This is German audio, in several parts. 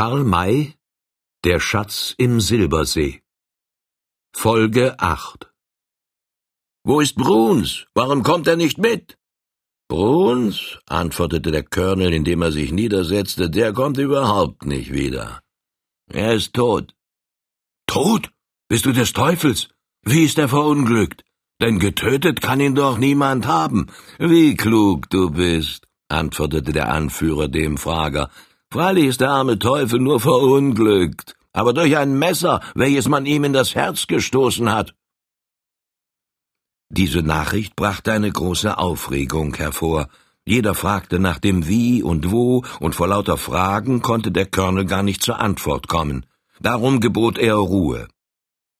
Karl May Der Schatz im Silbersee Folge 8 Wo ist Bruns? Warum kommt er nicht mit? Bruns, antwortete der Colonel, indem er sich niedersetzte, der kommt überhaupt nicht wieder. Er ist tot. Tot? Bist du des Teufels? Wie ist er verunglückt? Denn getötet kann ihn doch niemand haben. Wie klug du bist, antwortete der Anführer dem Frager. Freilich ist der arme Teufel nur verunglückt, aber durch ein Messer, welches man ihm in das Herz gestoßen hat. Diese Nachricht brachte eine große Aufregung hervor. Jeder fragte nach dem Wie und Wo, und vor lauter Fragen konnte der Colonel gar nicht zur Antwort kommen. Darum gebot er Ruhe.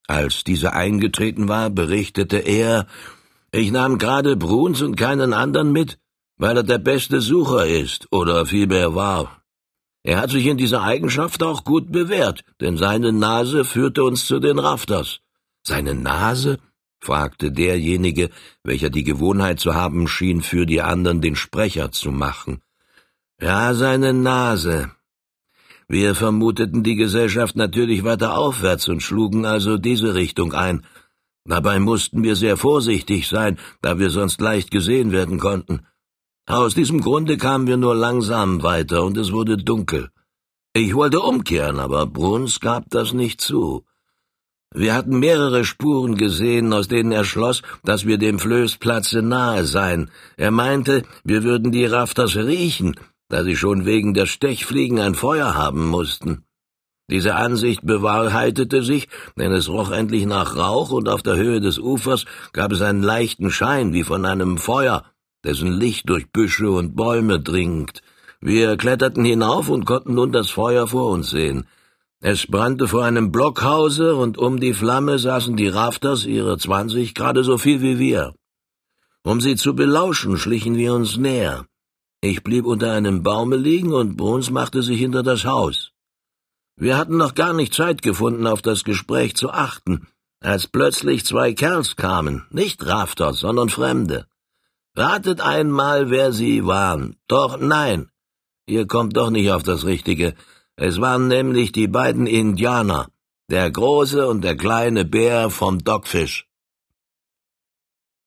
Als diese eingetreten war, berichtete er, ich nahm gerade Bruns und keinen anderen mit, weil er der beste Sucher ist, oder vielmehr war. Er hat sich in dieser Eigenschaft auch gut bewährt, denn seine Nase führte uns zu den Rafters. Seine Nase? fragte derjenige, welcher die Gewohnheit zu haben schien, für die anderen den Sprecher zu machen. Ja, seine Nase. Wir vermuteten die Gesellschaft natürlich weiter aufwärts und schlugen also diese Richtung ein. Dabei mussten wir sehr vorsichtig sein, da wir sonst leicht gesehen werden konnten. Aus diesem Grunde kamen wir nur langsam weiter, und es wurde dunkel. Ich wollte umkehren, aber Bruns gab das nicht zu. Wir hatten mehrere Spuren gesehen, aus denen er schloss, dass wir dem Flößplatze nahe seien. Er meinte, wir würden die Rafters riechen, da sie schon wegen der Stechfliegen ein Feuer haben mussten. Diese Ansicht bewahrheitete sich, denn es roch endlich nach Rauch, und auf der Höhe des Ufers gab es einen leichten Schein wie von einem Feuer, dessen Licht durch Büsche und Bäume dringt. Wir kletterten hinauf und konnten nun das Feuer vor uns sehen. Es brannte vor einem Blockhause, und um die Flamme saßen die Rafters, ihre zwanzig, gerade so viel wie wir. Um sie zu belauschen, schlichen wir uns näher. Ich blieb unter einem Baume liegen, und Bruns machte sich hinter das Haus. Wir hatten noch gar nicht Zeit gefunden, auf das Gespräch zu achten, als plötzlich zwei Kerls kamen, nicht Rafters, sondern Fremde. Ratet einmal, wer sie waren. Doch nein, ihr kommt doch nicht auf das Richtige. Es waren nämlich die beiden Indianer, der große und der kleine Bär vom Dogfish.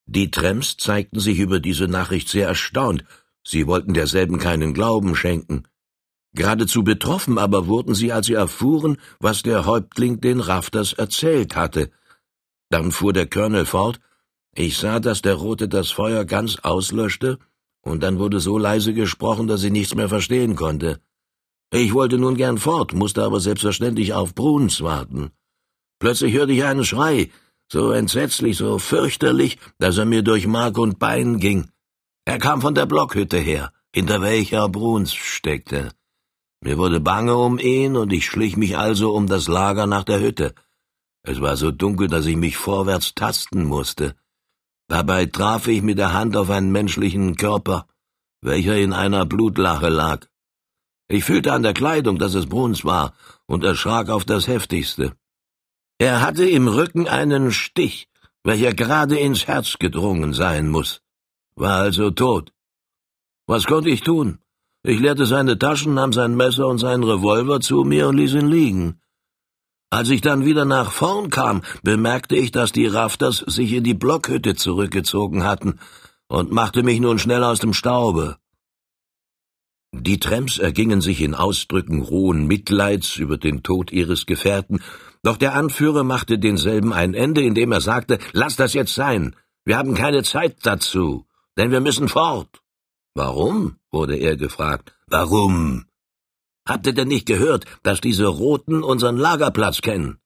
Die Tramps zeigten sich über diese Nachricht sehr erstaunt. Sie wollten derselben keinen Glauben schenken. Geradezu betroffen aber wurden sie, als sie erfuhren, was der Häuptling den Rafters erzählt hatte. Dann fuhr der Colonel fort, ich sah, dass der Rote das Feuer ganz auslöschte, und dann wurde so leise gesprochen, dass ich nichts mehr verstehen konnte. Ich wollte nun gern fort, musste aber selbstverständlich auf Bruns warten. Plötzlich hörte ich einen Schrei, so entsetzlich, so fürchterlich, dass er mir durch Mark und Bein ging. Er kam von der Blockhütte her, hinter welcher Bruns steckte. Mir wurde bange um ihn, und ich schlich mich also um das Lager nach der Hütte. Es war so dunkel, dass ich mich vorwärts tasten musste. Dabei traf ich mit der Hand auf einen menschlichen Körper, welcher in einer Blutlache lag. Ich fühlte an der Kleidung, dass es Bruns war, und erschrak auf das heftigste. Er hatte im Rücken einen Stich, welcher gerade ins Herz gedrungen sein muss, war also tot. Was konnte ich tun? Ich leerte seine Taschen, nahm sein Messer und seinen Revolver zu mir und ließ ihn liegen. Als ich dann wieder nach vorn kam, bemerkte ich, dass die Rafters sich in die Blockhütte zurückgezogen hatten und machte mich nun schnell aus dem Staube. Die Tramps ergingen sich in Ausdrücken rohen Mitleids über den Tod ihres Gefährten, doch der Anführer machte denselben ein Ende, indem er sagte, Lass das jetzt sein, wir haben keine Zeit dazu, denn wir müssen fort. Warum? wurde er gefragt. Warum? Habt ihr denn nicht gehört, dass diese Roten unseren Lagerplatz kennen?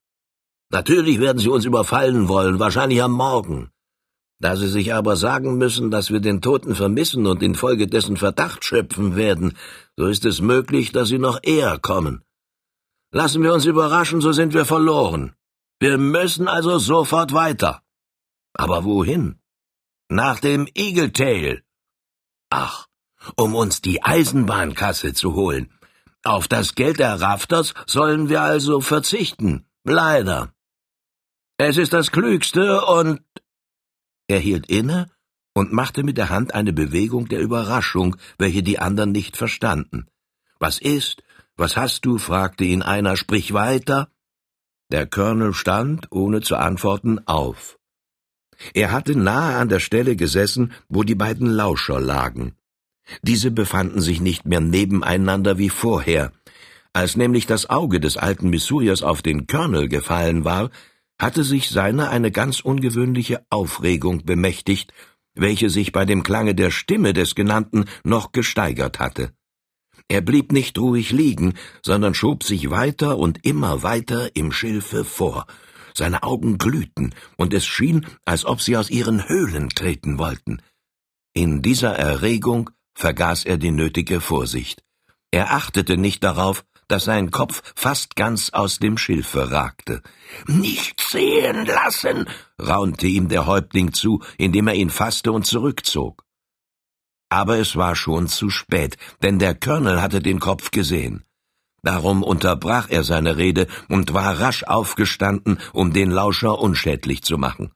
Natürlich werden sie uns überfallen wollen, wahrscheinlich am Morgen. Da sie sich aber sagen müssen, dass wir den Toten vermissen und infolgedessen Verdacht schöpfen werden, so ist es möglich, dass sie noch eher kommen. Lassen wir uns überraschen, so sind wir verloren. Wir müssen also sofort weiter. Aber wohin? Nach dem Eagle Tail. Ach, um uns die Eisenbahnkasse zu holen. Auf das Geld der Rafters sollen wir also verzichten. Leider. Es ist das Klügste und. Er hielt inne und machte mit der Hand eine Bewegung der Überraschung, welche die anderen nicht verstanden. Was ist, Was hast du? fragte ihn einer, sprich weiter. Der Colonel stand, ohne zu antworten, auf. Er hatte nahe an der Stelle gesessen, wo die beiden Lauscher lagen. Diese befanden sich nicht mehr nebeneinander wie vorher. Als nämlich das Auge des alten Missouriers auf den Colonel gefallen war, hatte sich seiner eine ganz ungewöhnliche Aufregung bemächtigt, welche sich bei dem Klange der Stimme des Genannten noch gesteigert hatte. Er blieb nicht ruhig liegen, sondern schob sich weiter und immer weiter im Schilfe vor. Seine Augen glühten, und es schien, als ob sie aus ihren Höhlen treten wollten. In dieser Erregung vergaß er die nötige Vorsicht. Er achtete nicht darauf, dass sein Kopf fast ganz aus dem Schilfe ragte. Nicht sehen lassen, raunte ihm der Häuptling zu, indem er ihn fasste und zurückzog. Aber es war schon zu spät, denn der Colonel hatte den Kopf gesehen. Darum unterbrach er seine Rede und war rasch aufgestanden, um den Lauscher unschädlich zu machen.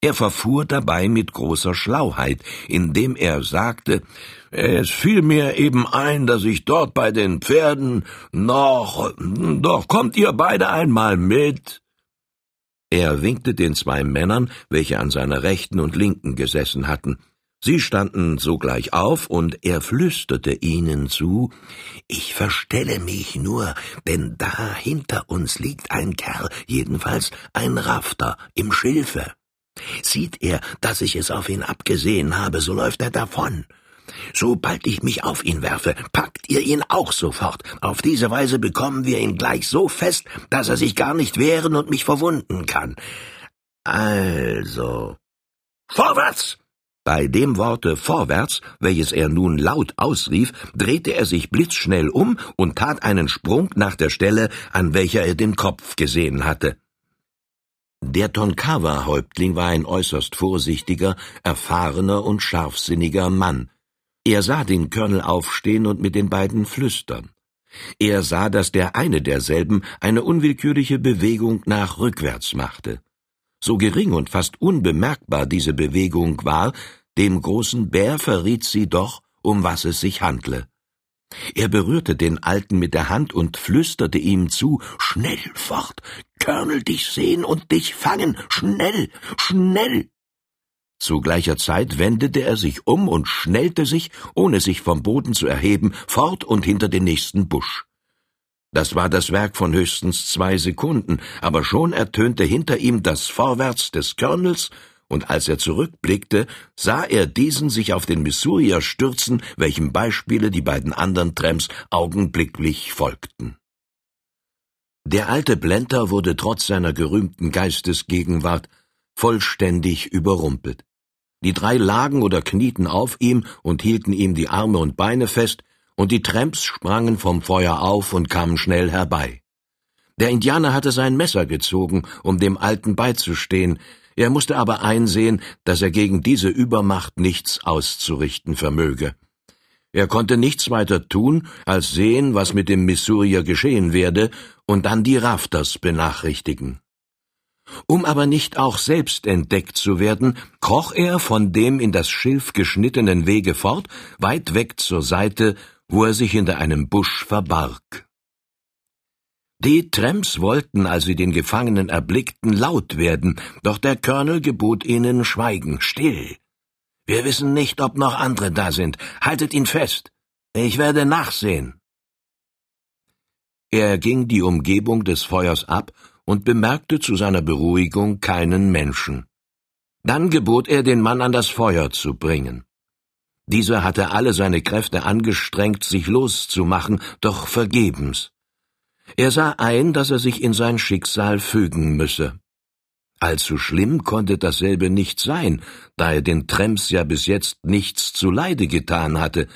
Er verfuhr dabei mit großer Schlauheit, indem er sagte, es fiel mir eben ein, dass ich dort bei den Pferden noch, doch kommt ihr beide einmal mit. Er winkte den zwei Männern, welche an seiner rechten und linken gesessen hatten. Sie standen sogleich auf, und er flüsterte ihnen zu Ich verstelle mich nur, denn da hinter uns liegt ein Kerl, jedenfalls ein Rafter im Schilfe. Sieht er, dass ich es auf ihn abgesehen habe, so läuft er davon. Sobald ich mich auf ihn werfe, packt ihr ihn auch sofort. Auf diese Weise bekommen wir ihn gleich so fest, dass er sich gar nicht wehren und mich verwunden kann. Also. Vorwärts! Bei dem Worte vorwärts, welches er nun laut ausrief, drehte er sich blitzschnell um und tat einen Sprung nach der Stelle, an welcher er den Kopf gesehen hatte. Der Tonkawa-Häuptling war ein äußerst vorsichtiger, erfahrener und scharfsinniger Mann. Er sah den Colonel aufstehen und mit den beiden flüstern. Er sah, dass der eine derselben eine unwillkürliche Bewegung nach rückwärts machte. So gering und fast unbemerkbar diese Bewegung war, dem großen Bär verriet sie doch, um was es sich handle. Er berührte den Alten mit der Hand und flüsterte ihm zu, Schnell fort, Colonel dich sehen und dich fangen, schnell, schnell. Zu gleicher Zeit wendete er sich um und schnellte sich, ohne sich vom Boden zu erheben, fort und hinter den nächsten Busch. Das war das Werk von höchstens zwei Sekunden, aber schon ertönte hinter ihm das Vorwärts des Colonels und als er zurückblickte, sah er diesen sich auf den Missourier stürzen, welchem Beispiele die beiden anderen Tramps augenblicklich folgten. Der alte Blenter wurde trotz seiner gerühmten Geistesgegenwart vollständig überrumpelt. Die drei lagen oder knieten auf ihm und hielten ihm die Arme und Beine fest, und die Tramps sprangen vom Feuer auf und kamen schnell herbei. Der Indianer hatte sein Messer gezogen, um dem Alten beizustehen, er musste aber einsehen, dass er gegen diese Übermacht nichts auszurichten vermöge. Er konnte nichts weiter tun, als sehen, was mit dem Missourier geschehen werde, und dann die Rafters benachrichtigen. Um aber nicht auch selbst entdeckt zu werden, kroch er von dem in das Schilf geschnittenen Wege fort, weit weg zur Seite, wo er sich hinter einem Busch verbarg. Die Tramps wollten, als sie den Gefangenen erblickten, laut werden, doch der Colonel gebot ihnen Schweigen, still. Wir wissen nicht, ob noch andere da sind. Haltet ihn fest. Ich werde nachsehen. Er ging die Umgebung des Feuers ab und bemerkte zu seiner Beruhigung keinen Menschen. Dann gebot er, den Mann an das Feuer zu bringen. Dieser hatte alle seine Kräfte angestrengt, sich loszumachen, doch vergebens. Er sah ein, dass er sich in sein Schicksal fügen müsse. Allzu schlimm konnte dasselbe nicht sein, da er den Trems ja bis jetzt nichts zuleide getan hatte.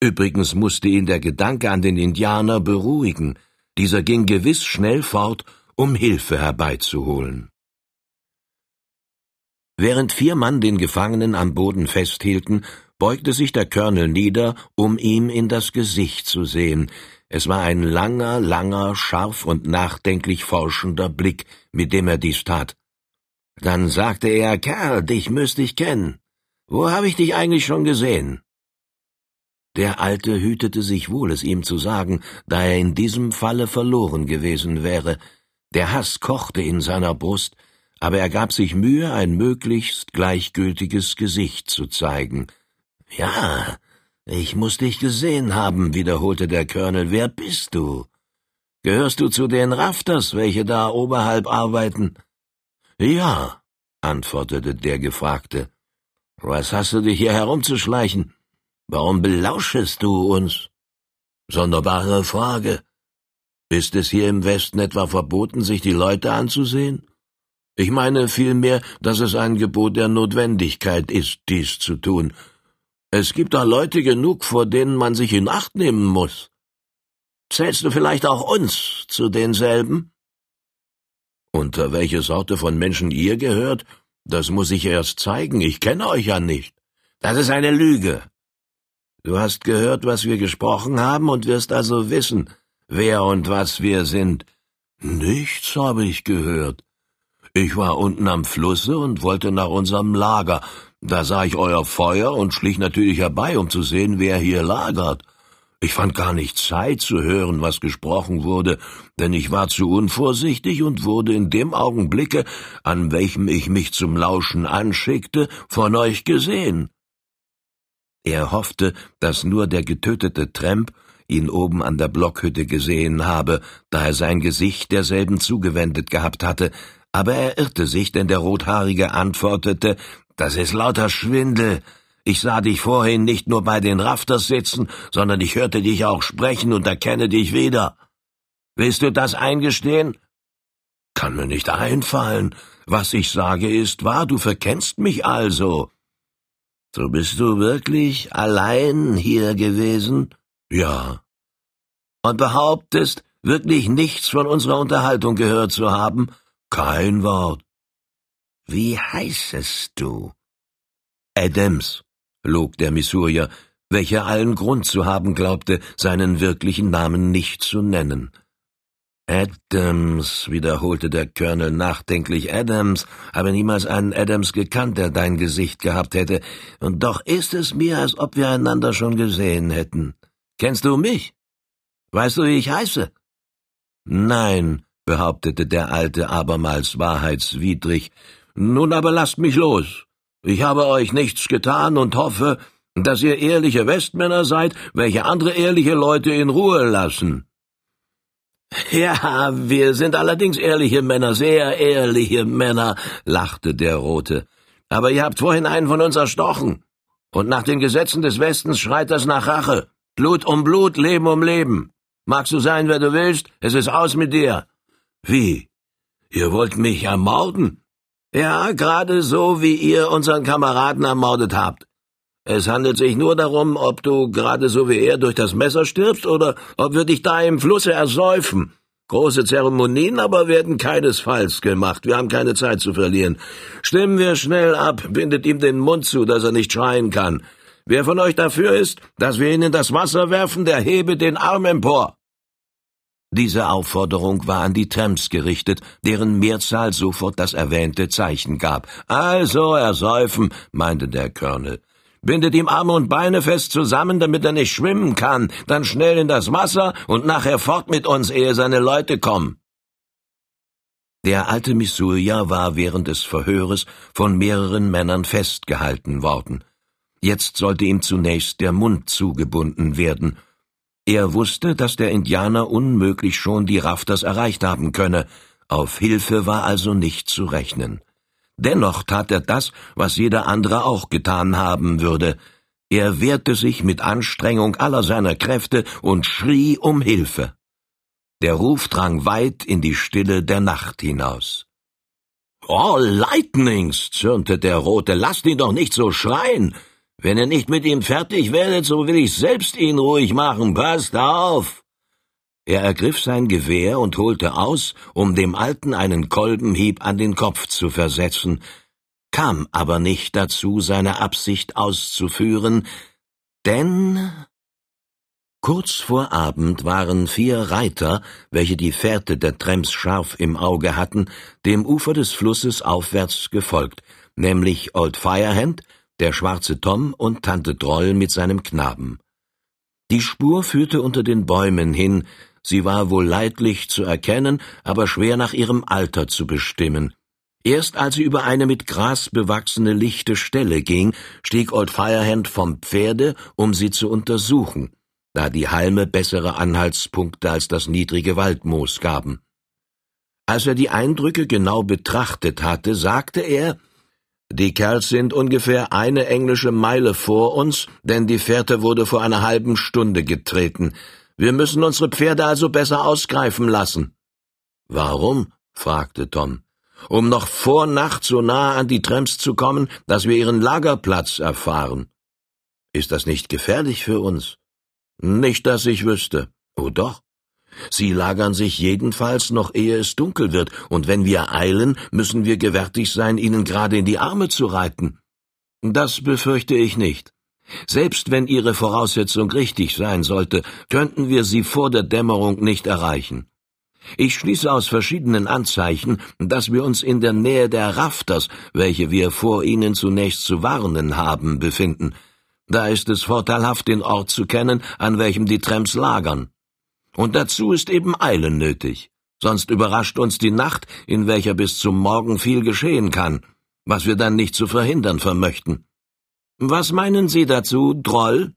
Übrigens musste ihn der Gedanke an den Indianer beruhigen. Dieser ging gewiss schnell fort, um Hilfe herbeizuholen. Während vier Mann den Gefangenen am Boden festhielten, beugte sich der Colonel nieder, um ihm in das Gesicht zu sehen, es war ein langer, langer, scharf und nachdenklich forschender Blick, mit dem er dies tat. Dann sagte er, Kerl, dich müsste ich kennen. Wo habe ich dich eigentlich schon gesehen? Der Alte hütete sich wohl, es ihm zu sagen, da er in diesem Falle verloren gewesen wäre. Der Hass kochte in seiner Brust, aber er gab sich Mühe, ein möglichst gleichgültiges Gesicht zu zeigen. Ja, ich muss dich gesehen haben, wiederholte der Colonel. Wer bist du? Gehörst du zu den Rafters, welche da oberhalb arbeiten? Ja, antwortete der Gefragte. Was hast du dich hier herumzuschleichen? Warum belauschest du uns? Sonderbare Frage. Ist es hier im Westen etwa verboten, sich die Leute anzusehen? Ich meine vielmehr, dass es ein Gebot der Notwendigkeit ist, dies zu tun. Es gibt da Leute genug, vor denen man sich in Acht nehmen muss. Zählst du vielleicht auch uns zu denselben? Unter welche Sorte von Menschen ihr gehört, das muss ich erst zeigen. Ich kenne euch ja nicht. Das ist eine Lüge. Du hast gehört, was wir gesprochen haben und wirst also wissen, wer und was wir sind. Nichts habe ich gehört. Ich war unten am Flusse und wollte nach unserem Lager. Da sah ich euer Feuer und schlich natürlich herbei, um zu sehen, wer hier lagert. Ich fand gar nicht Zeit zu hören, was gesprochen wurde, denn ich war zu unvorsichtig und wurde in dem Augenblicke, an welchem ich mich zum Lauschen anschickte, von euch gesehen. Er hoffte, dass nur der getötete Tramp ihn oben an der Blockhütte gesehen habe, da er sein Gesicht derselben zugewendet gehabt hatte, aber er irrte sich, denn der Rothaarige antwortete, das ist lauter Schwindel. Ich sah dich vorhin nicht nur bei den Rafters sitzen, sondern ich hörte dich auch sprechen und erkenne dich wieder. Willst du das eingestehen? Kann mir nicht einfallen. Was ich sage ist wahr, du verkennst mich also. So bist du wirklich allein hier gewesen? Ja. Und behauptest, wirklich nichts von unserer Unterhaltung gehört zu haben? Kein Wort. Wie heißest du? Adams, log der Missourier, welcher allen Grund zu haben glaubte, seinen wirklichen Namen nicht zu nennen. Adams, wiederholte der Colonel nachdenklich, Adams, habe niemals einen Adams gekannt, der dein Gesicht gehabt hätte, und doch ist es mir, als ob wir einander schon gesehen hätten. Kennst du mich? Weißt du, wie ich heiße? Nein, behauptete der Alte abermals wahrheitswidrig. Nun aber lasst mich los. Ich habe euch nichts getan und hoffe, dass ihr ehrliche Westmänner seid, welche andere ehrliche Leute in Ruhe lassen. Ja, wir sind allerdings ehrliche Männer, sehr ehrliche Männer, lachte der Rote. Aber ihr habt vorhin einen von uns erstochen. Und nach den Gesetzen des Westens schreit das nach Rache. Blut um Blut, Leben um Leben. Magst du sein, wer du willst, es ist aus mit dir. Wie? Ihr wollt mich ermorden? Ja, gerade so, wie ihr unseren Kameraden ermordet habt. Es handelt sich nur darum, ob du gerade so wie er durch das Messer stirbst oder ob wir dich da im Flusse ersäufen. Große Zeremonien aber werden keinesfalls gemacht. Wir haben keine Zeit zu verlieren. Stimmen wir schnell ab, bindet ihm den Mund zu, dass er nicht schreien kann. Wer von euch dafür ist, dass wir ihn in das Wasser werfen, der hebe den Arm empor. Diese Aufforderung war an die Tramps gerichtet, deren Mehrzahl sofort das erwähnte Zeichen gab. Also ersäufen, meinte der Colonel. Bindet ihm Arme und Beine fest zusammen, damit er nicht schwimmen kann, dann schnell in das Wasser und nachher fort mit uns, ehe seine Leute kommen. Der alte Missourier war während des Verhöres von mehreren Männern festgehalten worden. Jetzt sollte ihm zunächst der Mund zugebunden werden, er wusste, dass der Indianer unmöglich schon die Rafters erreicht haben könne, auf Hilfe war also nicht zu rechnen. Dennoch tat er das, was jeder andere auch getan haben würde. Er wehrte sich mit Anstrengung aller seiner Kräfte und schrie um Hilfe. Der Ruf drang weit in die Stille der Nacht hinaus. Oh, Lightnings, zürnte der Rote, lasst ihn doch nicht so schreien. Wenn ihr nicht mit ihm fertig werdet, so will ich selbst ihn ruhig machen. Passt auf! Er ergriff sein Gewehr und holte aus, um dem Alten einen Kolbenhieb an den Kopf zu versetzen, kam aber nicht dazu, seine Absicht auszuführen, denn Kurz vor Abend waren vier Reiter, welche die Fährte der Trems scharf im Auge hatten, dem Ufer des Flusses aufwärts gefolgt, nämlich Old Firehand, der schwarze Tom und Tante Droll mit seinem Knaben. Die Spur führte unter den Bäumen hin, sie war wohl leidlich zu erkennen, aber schwer nach ihrem Alter zu bestimmen. Erst als sie über eine mit Gras bewachsene lichte Stelle ging, stieg Old Firehand vom Pferde, um sie zu untersuchen, da die Halme bessere Anhaltspunkte als das niedrige Waldmoos gaben. Als er die Eindrücke genau betrachtet hatte, sagte er, die Kerls sind ungefähr eine englische Meile vor uns, denn die Fährte wurde vor einer halben Stunde getreten. Wir müssen unsere Pferde also besser ausgreifen lassen. Warum? fragte Tom. Um noch vor Nacht so nahe an die Tramps zu kommen, dass wir ihren Lagerplatz erfahren. Ist das nicht gefährlich für uns? Nicht, dass ich wüsste. Oh doch. Sie lagern sich jedenfalls noch ehe es dunkel wird, und wenn wir eilen, müssen wir gewärtig sein, ihnen gerade in die Arme zu reiten. Das befürchte ich nicht. Selbst wenn Ihre Voraussetzung richtig sein sollte, könnten wir sie vor der Dämmerung nicht erreichen. Ich schließe aus verschiedenen Anzeichen, dass wir uns in der Nähe der Rafters, welche wir vor Ihnen zunächst zu warnen haben, befinden. Da ist es vorteilhaft, den Ort zu kennen, an welchem die Tramps lagern. Und dazu ist eben Eile nötig. Sonst überrascht uns die Nacht, in welcher bis zum Morgen viel geschehen kann, was wir dann nicht zu verhindern vermöchten. Was meinen Sie dazu, Droll?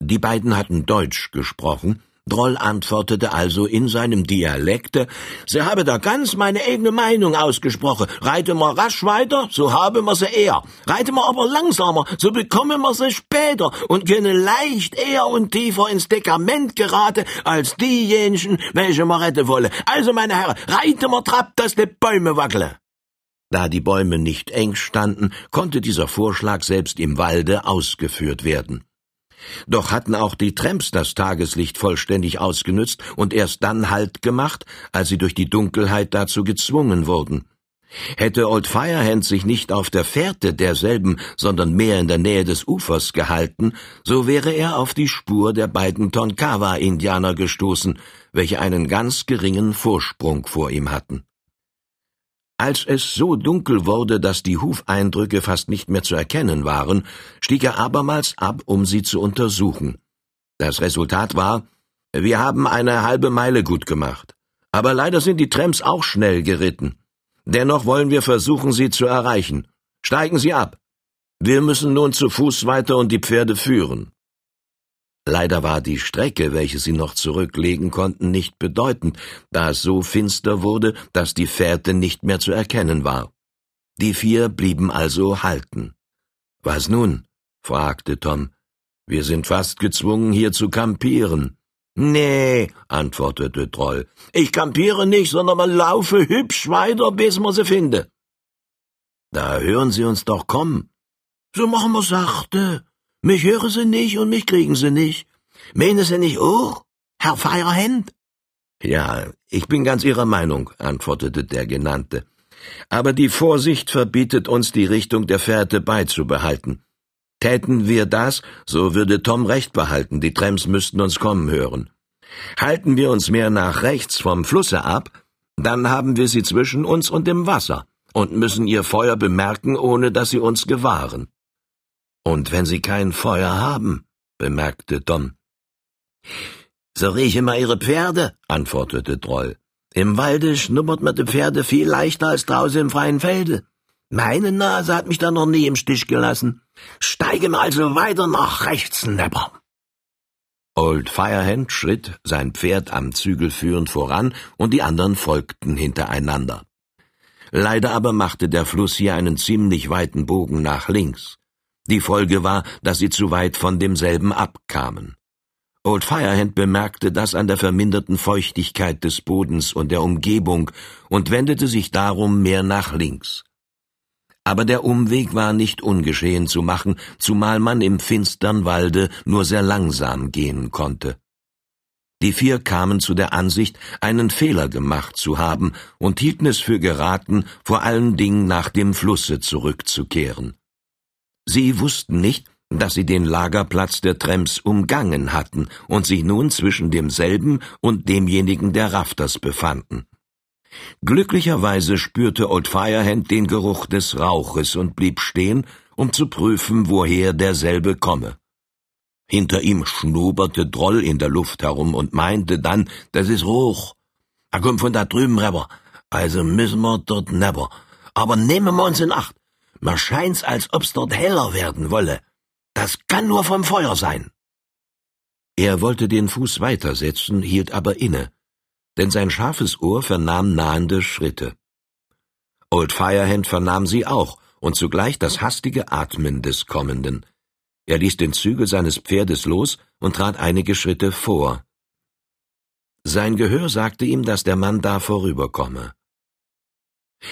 Die beiden hatten Deutsch gesprochen, Droll antwortete also in seinem Dialekte, Sie habe da ganz meine eigene Meinung ausgesprochen. Reite wir rasch weiter, so haben wir sie eher. Reite wir aber langsamer, so bekommen wir sie später und können leicht eher und tiefer ins Dekament geraten als diejenigen, welche wir retten wollen. Also, meine Herren, reite wir trapp, dass die Bäume wackeln. Da die Bäume nicht eng standen, konnte dieser Vorschlag selbst im Walde ausgeführt werden. Doch hatten auch die Tramps das Tageslicht vollständig ausgenützt und erst dann Halt gemacht, als sie durch die Dunkelheit dazu gezwungen wurden. Hätte Old Firehand sich nicht auf der Fährte derselben, sondern mehr in der Nähe des Ufers gehalten, so wäre er auf die Spur der beiden Tonkawa-Indianer gestoßen, welche einen ganz geringen Vorsprung vor ihm hatten. Als es so dunkel wurde, dass die Hufeindrücke fast nicht mehr zu erkennen waren, stieg er abermals ab, um sie zu untersuchen. Das Resultat war, wir haben eine halbe Meile gut gemacht. Aber leider sind die Tramps auch schnell geritten. Dennoch wollen wir versuchen, sie zu erreichen. Steigen Sie ab. Wir müssen nun zu Fuß weiter und die Pferde führen. Leider war die Strecke, welche sie noch zurücklegen konnten, nicht bedeutend, da es so finster wurde, dass die Fährte nicht mehr zu erkennen war. Die vier blieben also halten. Was nun? fragte Tom. Wir sind fast gezwungen, hier zu kampieren. Nee, antwortete Troll. Ich kampiere nicht, sondern mal laufe hübsch weiter, bis man sie finde. Da hören Sie uns doch kommen. So machen wir sachte. Mich hören sie nicht und mich kriegen sie nicht. Meinen sie nicht auch, Herr Feierhand? Ja, ich bin ganz Ihrer Meinung, antwortete der Genannte. Aber die Vorsicht verbietet uns, die Richtung der Fährte beizubehalten. Täten wir das, so würde Tom recht behalten, die Trams müssten uns kommen hören. Halten wir uns mehr nach rechts vom Flusse ab, dann haben wir sie zwischen uns und dem Wasser und müssen ihr Feuer bemerken, ohne dass sie uns gewahren. Und wenn Sie kein Feuer haben, bemerkte Tom. So rieche mal Ihre Pferde, antwortete Troll. Im Walde schnuppert man die Pferde viel leichter als draußen im freien Felde. Meine Nase hat mich da noch nie im Stich gelassen. Steigen also weiter nach rechts, Nepper. Old Firehand schritt, sein Pferd am Zügel führend voran, und die anderen folgten hintereinander. Leider aber machte der Fluss hier einen ziemlich weiten Bogen nach links. Die Folge war, dass sie zu weit von demselben abkamen. Old Firehand bemerkte das an der verminderten Feuchtigkeit des Bodens und der Umgebung und wendete sich darum mehr nach links. Aber der Umweg war nicht ungeschehen zu machen, zumal man im finstern Walde nur sehr langsam gehen konnte. Die vier kamen zu der Ansicht, einen Fehler gemacht zu haben und hielten es für geraten, vor allen Dingen nach dem Flusse zurückzukehren. Sie wussten nicht, dass sie den Lagerplatz der Tramps umgangen hatten und sich nun zwischen demselben und demjenigen der Rafters befanden. Glücklicherweise spürte Old Firehand den Geruch des Rauches und blieb stehen, um zu prüfen, woher derselbe komme. Hinter ihm schnuberte Droll in der Luft herum und meinte dann, das ist hoch. Er kommt von da drüben rüber. Also müssen wir dort nebber. Aber nehmen wir uns in Acht. Mir scheint's, als ob's dort heller werden wolle. Das kann nur vom Feuer sein. Er wollte den Fuß weitersetzen, hielt aber inne, denn sein scharfes Ohr vernahm nahende Schritte. Old Firehand vernahm sie auch und zugleich das hastige Atmen des Kommenden. Er ließ den Zügel seines Pferdes los und trat einige Schritte vor. Sein Gehör sagte ihm, dass der Mann da vorüberkomme.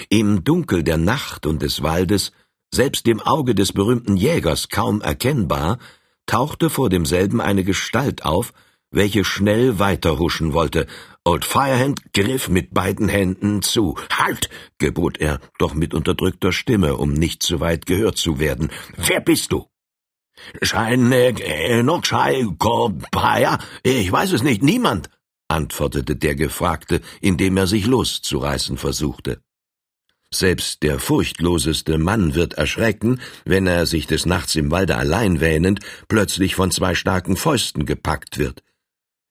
Im Dunkel der Nacht und des Waldes, selbst dem Auge des berühmten Jägers kaum erkennbar, tauchte vor demselben eine Gestalt auf, welche schnell weiterhuschen wollte. Old Firehand griff mit beiden Händen zu. Halt! gebot er, doch mit unterdrückter Stimme, um nicht zu weit gehört zu werden. Wer bist du? Schein, äh, noch Schei, Kopaya, ich weiß es nicht, niemand, antwortete der Gefragte, indem er sich loszureißen versuchte. Selbst der furchtloseste Mann wird erschrecken, wenn er sich des Nachts im Walde allein wähnend plötzlich von zwei starken Fäusten gepackt wird.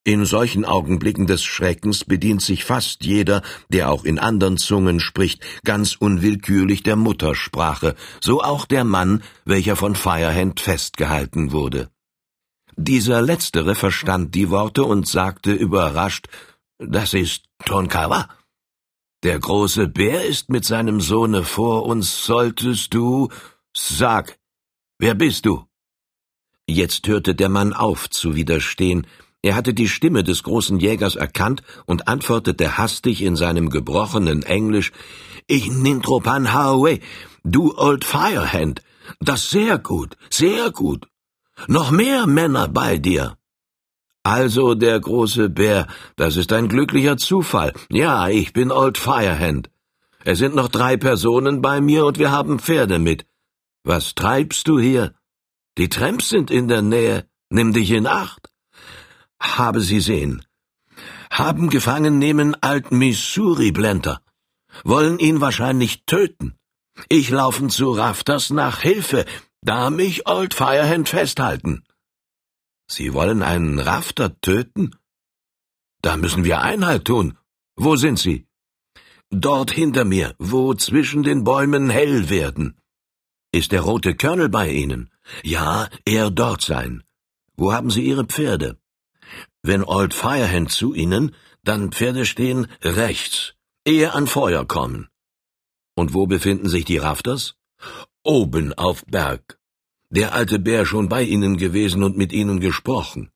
In solchen Augenblicken des Schreckens bedient sich fast jeder, der auch in andern Zungen spricht, ganz unwillkürlich der Muttersprache, so auch der Mann, welcher von Firehand festgehalten wurde. Dieser letztere verstand die Worte und sagte überrascht, das ist Tonkawa. Der große Bär ist mit seinem Sohne vor uns, solltest du, sag, wer bist du? Jetzt hörte der Mann auf zu widerstehen, er hatte die Stimme des großen Jägers erkannt und antwortete hastig in seinem gebrochenen Englisch Ich Nintropan Hawe, du Old Firehand. Das sehr gut, sehr gut. Noch mehr Männer bei dir. Also der große Bär, das ist ein glücklicher Zufall. Ja, ich bin Old Firehand. Es sind noch drei Personen bei mir und wir haben Pferde mit. Was treibst du hier? Die Tramps sind in der Nähe. Nimm dich in Acht habe sie sehen. Haben gefangen nehmen alt Missouri Blenter. Wollen ihn wahrscheinlich töten. Ich laufen zu Rafters nach Hilfe, da mich Old Firehand festhalten. Sie wollen einen Rafter töten? Da müssen wir Einhalt tun. Wo sind Sie? Dort hinter mir, wo zwischen den Bäumen hell werden. Ist der rote Colonel bei Ihnen? Ja, er dort sein. Wo haben Sie Ihre Pferde? Wenn Old Firehand zu Ihnen, dann Pferde stehen rechts, ehe an Feuer kommen. Und wo befinden sich die Rafters? Oben auf Berg. Der alte Bär schon bei Ihnen gewesen und mit Ihnen gesprochen.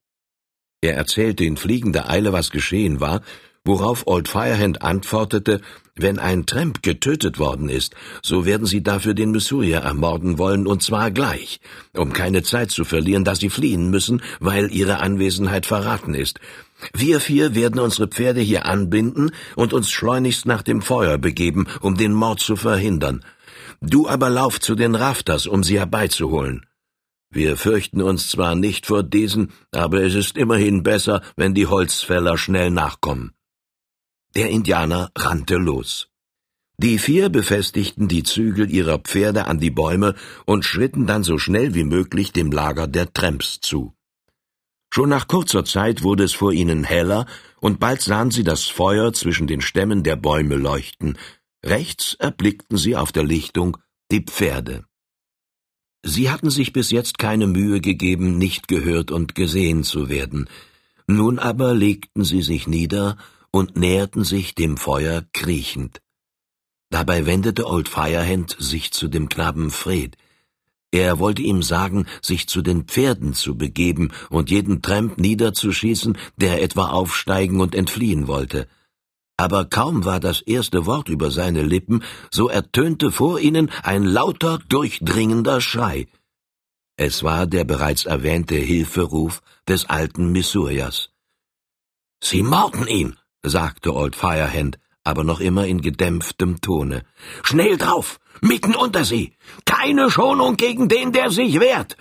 Er erzählte in fliegender Eile, was geschehen war, worauf Old Firehand antwortete, wenn ein Tramp getötet worden ist, so werden sie dafür den Missourier ermorden wollen, und zwar gleich, um keine Zeit zu verlieren, da sie fliehen müssen, weil ihre Anwesenheit verraten ist. Wir vier werden unsere Pferde hier anbinden und uns schleunigst nach dem Feuer begeben, um den Mord zu verhindern. Du aber lauf zu den Rafters, um sie herbeizuholen. Wir fürchten uns zwar nicht vor diesen, aber es ist immerhin besser, wenn die Holzfäller schnell nachkommen. Der Indianer rannte los. Die vier befestigten die Zügel ihrer Pferde an die Bäume und schritten dann so schnell wie möglich dem Lager der Tramps zu. Schon nach kurzer Zeit wurde es vor ihnen heller, und bald sahen sie das Feuer zwischen den Stämmen der Bäume leuchten. Rechts erblickten sie auf der Lichtung die Pferde. Sie hatten sich bis jetzt keine Mühe gegeben, nicht gehört und gesehen zu werden. Nun aber legten sie sich nieder und näherten sich dem Feuer kriechend. Dabei wendete Old Firehand sich zu dem Knaben Fred. Er wollte ihm sagen, sich zu den Pferden zu begeben und jeden Tramp niederzuschießen, der etwa aufsteigen und entfliehen wollte. Aber kaum war das erste Wort über seine Lippen, so ertönte vor ihnen ein lauter, durchdringender Schrei. Es war der bereits erwähnte Hilferuf des alten Missourias. Sie morden ihn! sagte Old Firehand, aber noch immer in gedämpftem Tone. Schnell drauf! Mitten unter sie! Keine Schonung gegen den, der sich wehrt!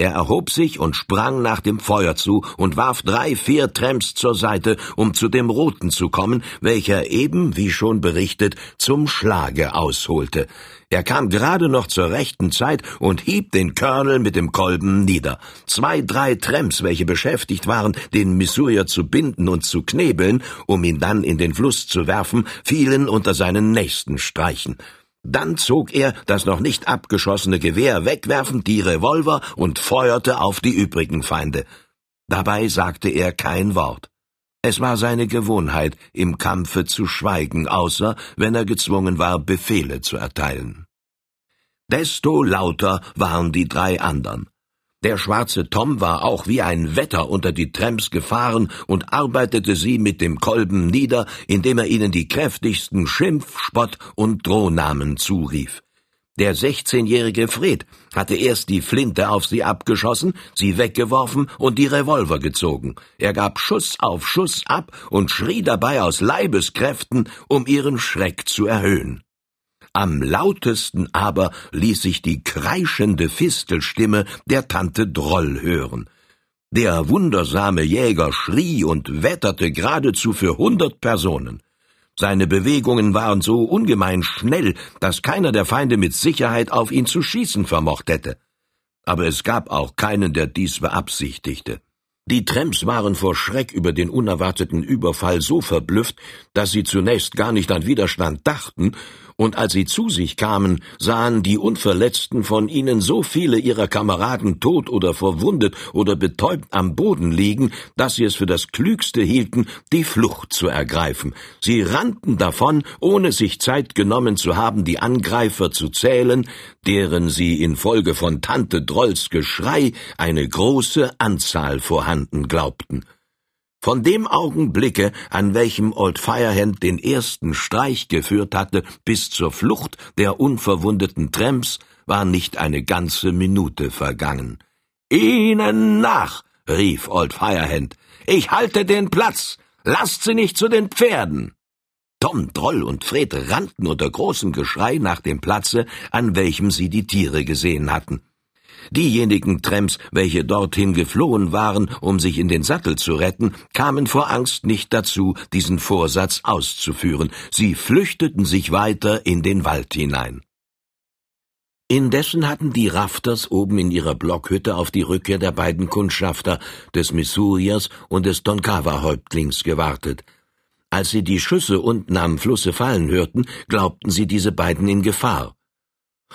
Er erhob sich und sprang nach dem Feuer zu und warf drei, vier Tramps zur Seite, um zu dem Roten zu kommen, welcher eben, wie schon berichtet, zum Schlage ausholte. Er kam gerade noch zur rechten Zeit und hieb den Colonel mit dem Kolben nieder. Zwei, drei Tramps, welche beschäftigt waren, den Missourier zu binden und zu knebeln, um ihn dann in den Fluss zu werfen, fielen unter seinen nächsten Streichen. Dann zog er das noch nicht abgeschossene Gewehr wegwerfend die Revolver und feuerte auf die übrigen Feinde. Dabei sagte er kein Wort. Es war seine Gewohnheit, im Kampfe zu schweigen, außer wenn er gezwungen war, Befehle zu erteilen. Desto lauter waren die drei andern. Der schwarze Tom war auch wie ein Wetter unter die Tramps gefahren und arbeitete sie mit dem Kolben nieder, indem er ihnen die kräftigsten Schimpf, Spott und Drohnamen zurief. Der sechzehnjährige Fred hatte erst die Flinte auf sie abgeschossen, sie weggeworfen und die Revolver gezogen. Er gab Schuss auf Schuss ab und schrie dabei aus Leibeskräften, um ihren Schreck zu erhöhen. Am lautesten aber ließ sich die kreischende Fistelstimme der Tante Droll hören. Der wundersame Jäger schrie und wetterte geradezu für hundert Personen. Seine Bewegungen waren so ungemein schnell, dass keiner der Feinde mit Sicherheit auf ihn zu schießen vermocht hätte. Aber es gab auch keinen, der dies beabsichtigte. Die Tramps waren vor Schreck über den unerwarteten Überfall so verblüfft, dass sie zunächst gar nicht an Widerstand dachten und als sie zu sich kamen, sahen die Unverletzten von ihnen so viele ihrer Kameraden tot oder verwundet oder betäubt am Boden liegen, dass sie es für das Klügste hielten, die Flucht zu ergreifen. Sie rannten davon, ohne sich Zeit genommen zu haben, die Angreifer zu zählen, deren sie infolge von Tante Drolls Geschrei eine große Anzahl vorhanden glaubten. Von dem Augenblicke, an welchem Old Firehand den ersten Streich geführt hatte, bis zur Flucht der unverwundeten Tramps, war nicht eine ganze Minute vergangen. Ihnen nach! rief Old Firehand. Ich halte den Platz! Lasst sie nicht zu den Pferden! Tom, Droll und Fred rannten unter großem Geschrei nach dem Platze, an welchem sie die Tiere gesehen hatten. Diejenigen Tramps, welche dorthin geflohen waren, um sich in den Sattel zu retten, kamen vor Angst nicht dazu, diesen Vorsatz auszuführen. Sie flüchteten sich weiter in den Wald hinein. Indessen hatten die Rafters oben in ihrer Blockhütte auf die Rückkehr der beiden Kundschafter, des Missouriers und des Tonkawa-Häuptlings gewartet. Als sie die Schüsse unten am Flusse fallen hörten, glaubten sie diese beiden in Gefahr.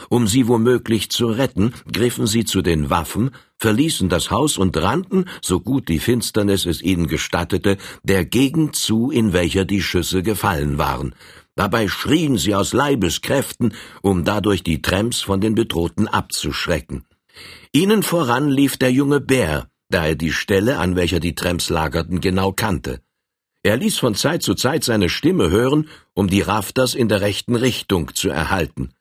Um sie womöglich zu retten, griffen sie zu den Waffen, verließen das Haus und rannten, so gut die Finsternis es ihnen gestattete, der Gegend zu, in welcher die Schüsse gefallen waren. Dabei schrien sie aus Leibeskräften, um dadurch die Tramps von den Bedrohten abzuschrecken. Ihnen voran lief der junge Bär, da er die Stelle, an welcher die Tramps lagerten, genau kannte. Er ließ von Zeit zu Zeit seine Stimme hören, um die Rafters in der rechten Richtung zu erhalten.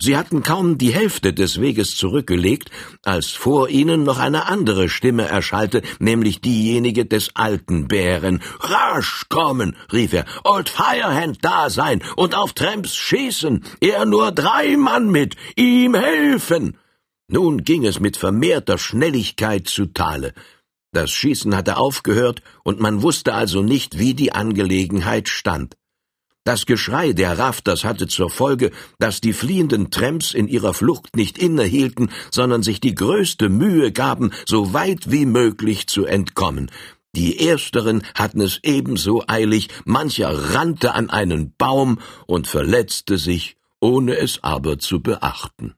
Sie hatten kaum die Hälfte des Weges zurückgelegt, als vor ihnen noch eine andere Stimme erschallte, nämlich diejenige des alten Bären. Rasch kommen, rief er, Old Firehand da sein und auf Tramps schießen, er nur drei Mann mit, ihm helfen. Nun ging es mit vermehrter Schnelligkeit zu Tale. Das Schießen hatte aufgehört, und man wusste also nicht, wie die Angelegenheit stand. Das Geschrei der Rafters hatte zur Folge, dass die fliehenden Tramps in ihrer Flucht nicht innehielten, sondern sich die größte Mühe gaben, so weit wie möglich zu entkommen. Die Ersteren hatten es ebenso eilig, mancher rannte an einen Baum und verletzte sich, ohne es aber zu beachten.